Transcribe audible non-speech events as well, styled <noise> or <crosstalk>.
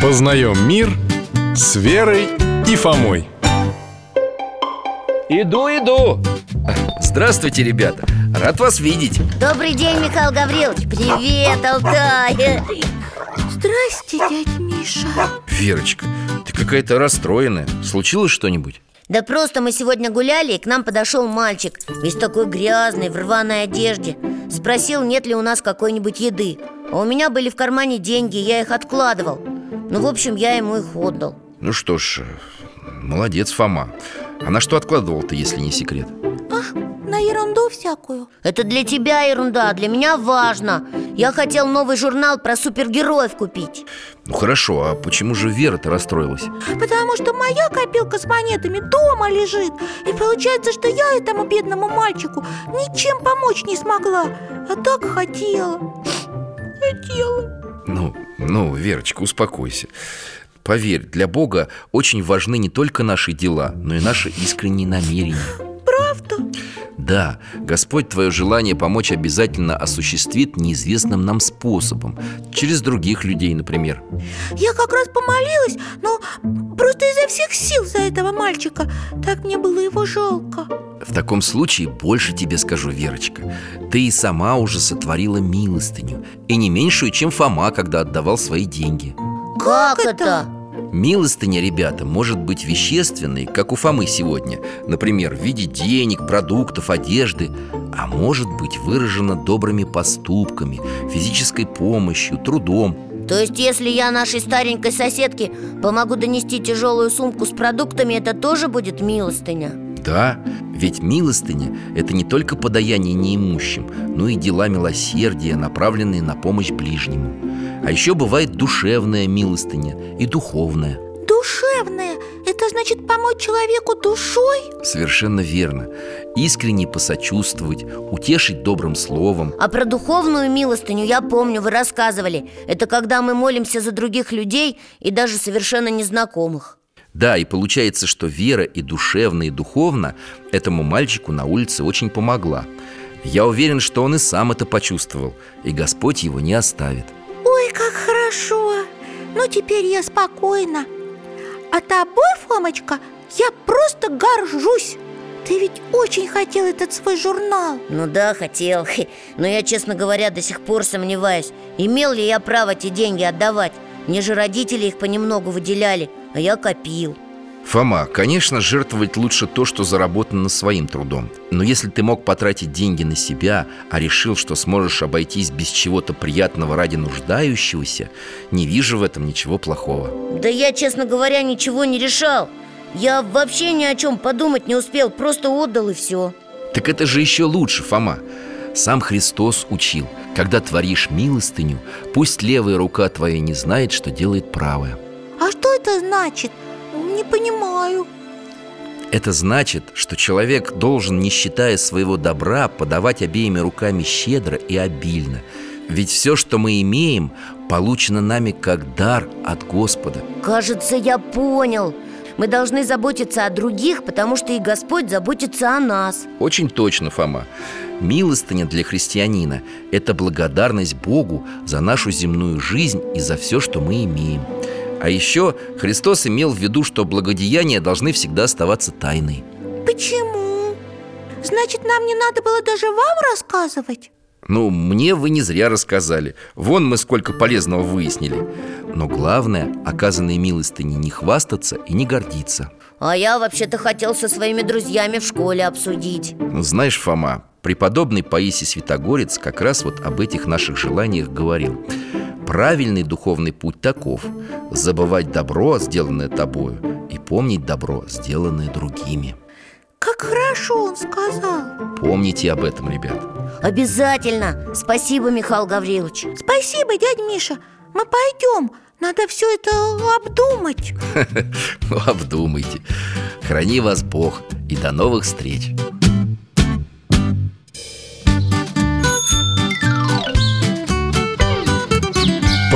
Познаем мир с Верой и Фомой. Иду, иду. Здравствуйте, ребята. Рад вас видеть. Добрый день, Михаил Гаврилович. Привет, Алтай. Здрасте, дядь Миша. Верочка, ты какая-то расстроенная. Случилось что-нибудь? Да просто мы сегодня гуляли, и к нам подошел мальчик Весь такой грязный, в рваной одежде. Спросил, нет ли у нас какой-нибудь еды. А у меня были в кармане деньги, я их откладывал Ну, в общем, я ему их отдал. Ну что ж, молодец, Фома. А на что откладывал-то, если не секрет? Ах, на ерунду всякую. Это для тебя ерунда, а для меня важно. Я хотел новый журнал про супергероев купить. Ну хорошо, а почему же Вера-то расстроилась? Потому что моя копилка с монетами дома лежит. И получается, что я этому бедному мальчику ничем помочь не смогла. А так хотела. Хотела. Ну, ну, Верочка, успокойся Поверь, для Бога очень важны не только наши дела, но и наши искренние намерения? Да, Господь твое желание помочь обязательно осуществит неизвестным нам способом Через других людей, например. Я как раз помолилась, но просто изо всех сил за этого мальчика. Так мне было его жалко. В таком случае больше тебе скажу, Верочка. Ты и сама уже сотворила милостыню И не меньшую, чем Фома, когда отдавал свои деньги. Как, Как это? это? Милостыня, ребята, может быть вещественной, как у Фомы сегодня. Например, в виде денег, продуктов, одежды. А может быть выражена добрыми поступками, физической помощью, трудом. То есть, если я нашей старенькой соседке помогу донести тяжелую сумку с продуктами Это тоже будет милостыня? Да, ведь милостыня – это не только подаяние неимущим, но и дела милосердия, направленные на помощь ближнему. А еще бывает душевная милостыня и духовная. Душевное Это значит помочь человеку душой? Совершенно верно. Искренне посочувствовать, утешить добрым словом. А про духовную милостыню я помню, вы рассказывали. Это когда мы молимся за других людей и даже совершенно незнакомых Да, и получается, что вера и душевно, и духовно этому мальчику на улице очень помогла. Я уверен, что он и сам это почувствовал И Господь его не оставит. Ой, как хорошо! Ну, теперь я спокойна. А тобой, Фомочка, я просто горжусь. Ты ведь очень хотел этот свой журнал. Ну да, хотел. Но я, честно говоря, до сих пор сомневаюсь Имел ли я право те деньги отдавать? Мне же родители их понемногу выделяли, а я копил. Фома, конечно, жертвовать лучше то, что заработано своим трудом. Но если ты мог потратить деньги на себя, а решил, что сможешь обойтись без чего-то приятного ради нуждающегося Не вижу в этом ничего плохого. Да я, честно говоря, ничего не решал. Я вообще ни о чем подумать не успел Просто отдал и все Так это же еще лучше, Фома. Сам Христос учил Когда творишь милостыню, пусть левая рука твоя не знает, что делает правая А что это значит? Не понимаю. Это значит, что человек должен, не считая своего добра, подавать обеими руками щедро и обильно. Ведь все, что мы имеем, получено нами как дар от Господа. Кажется, я понял. Мы должны заботиться о других, потому что и Господь заботится о нас. Очень точно, Фома. Милостыня для христианина – это благодарность Богу за нашу земную жизнь и за все, что мы имеем А еще Христос имел в виду, что благодеяния должны всегда оставаться тайной. Почему? Значит, нам не надо было даже вам рассказывать? Ну, мне вы не зря рассказали. Вон мы сколько полезного выяснили. Но главное, оказанной милостыни не хвастаться и не гордиться. А я вообще-то хотел со своими друзьями в школе обсудить. Ну, знаешь, Фома, преподобный Паисий Святогорец как раз вот об этих наших желаниях говорил Правильный духовный путь таков Забывать добро, сделанное тобою И помнить добро, сделанное другими. Как хорошо он сказал. Помните об этом, ребят. Обязательно! Спасибо, Михаил Гаврилович. Спасибо, дядь Миша. Мы пойдем. Надо все это обдумать. <laughs> Ну, обдумайте. Храни вас Бог И до новых встреч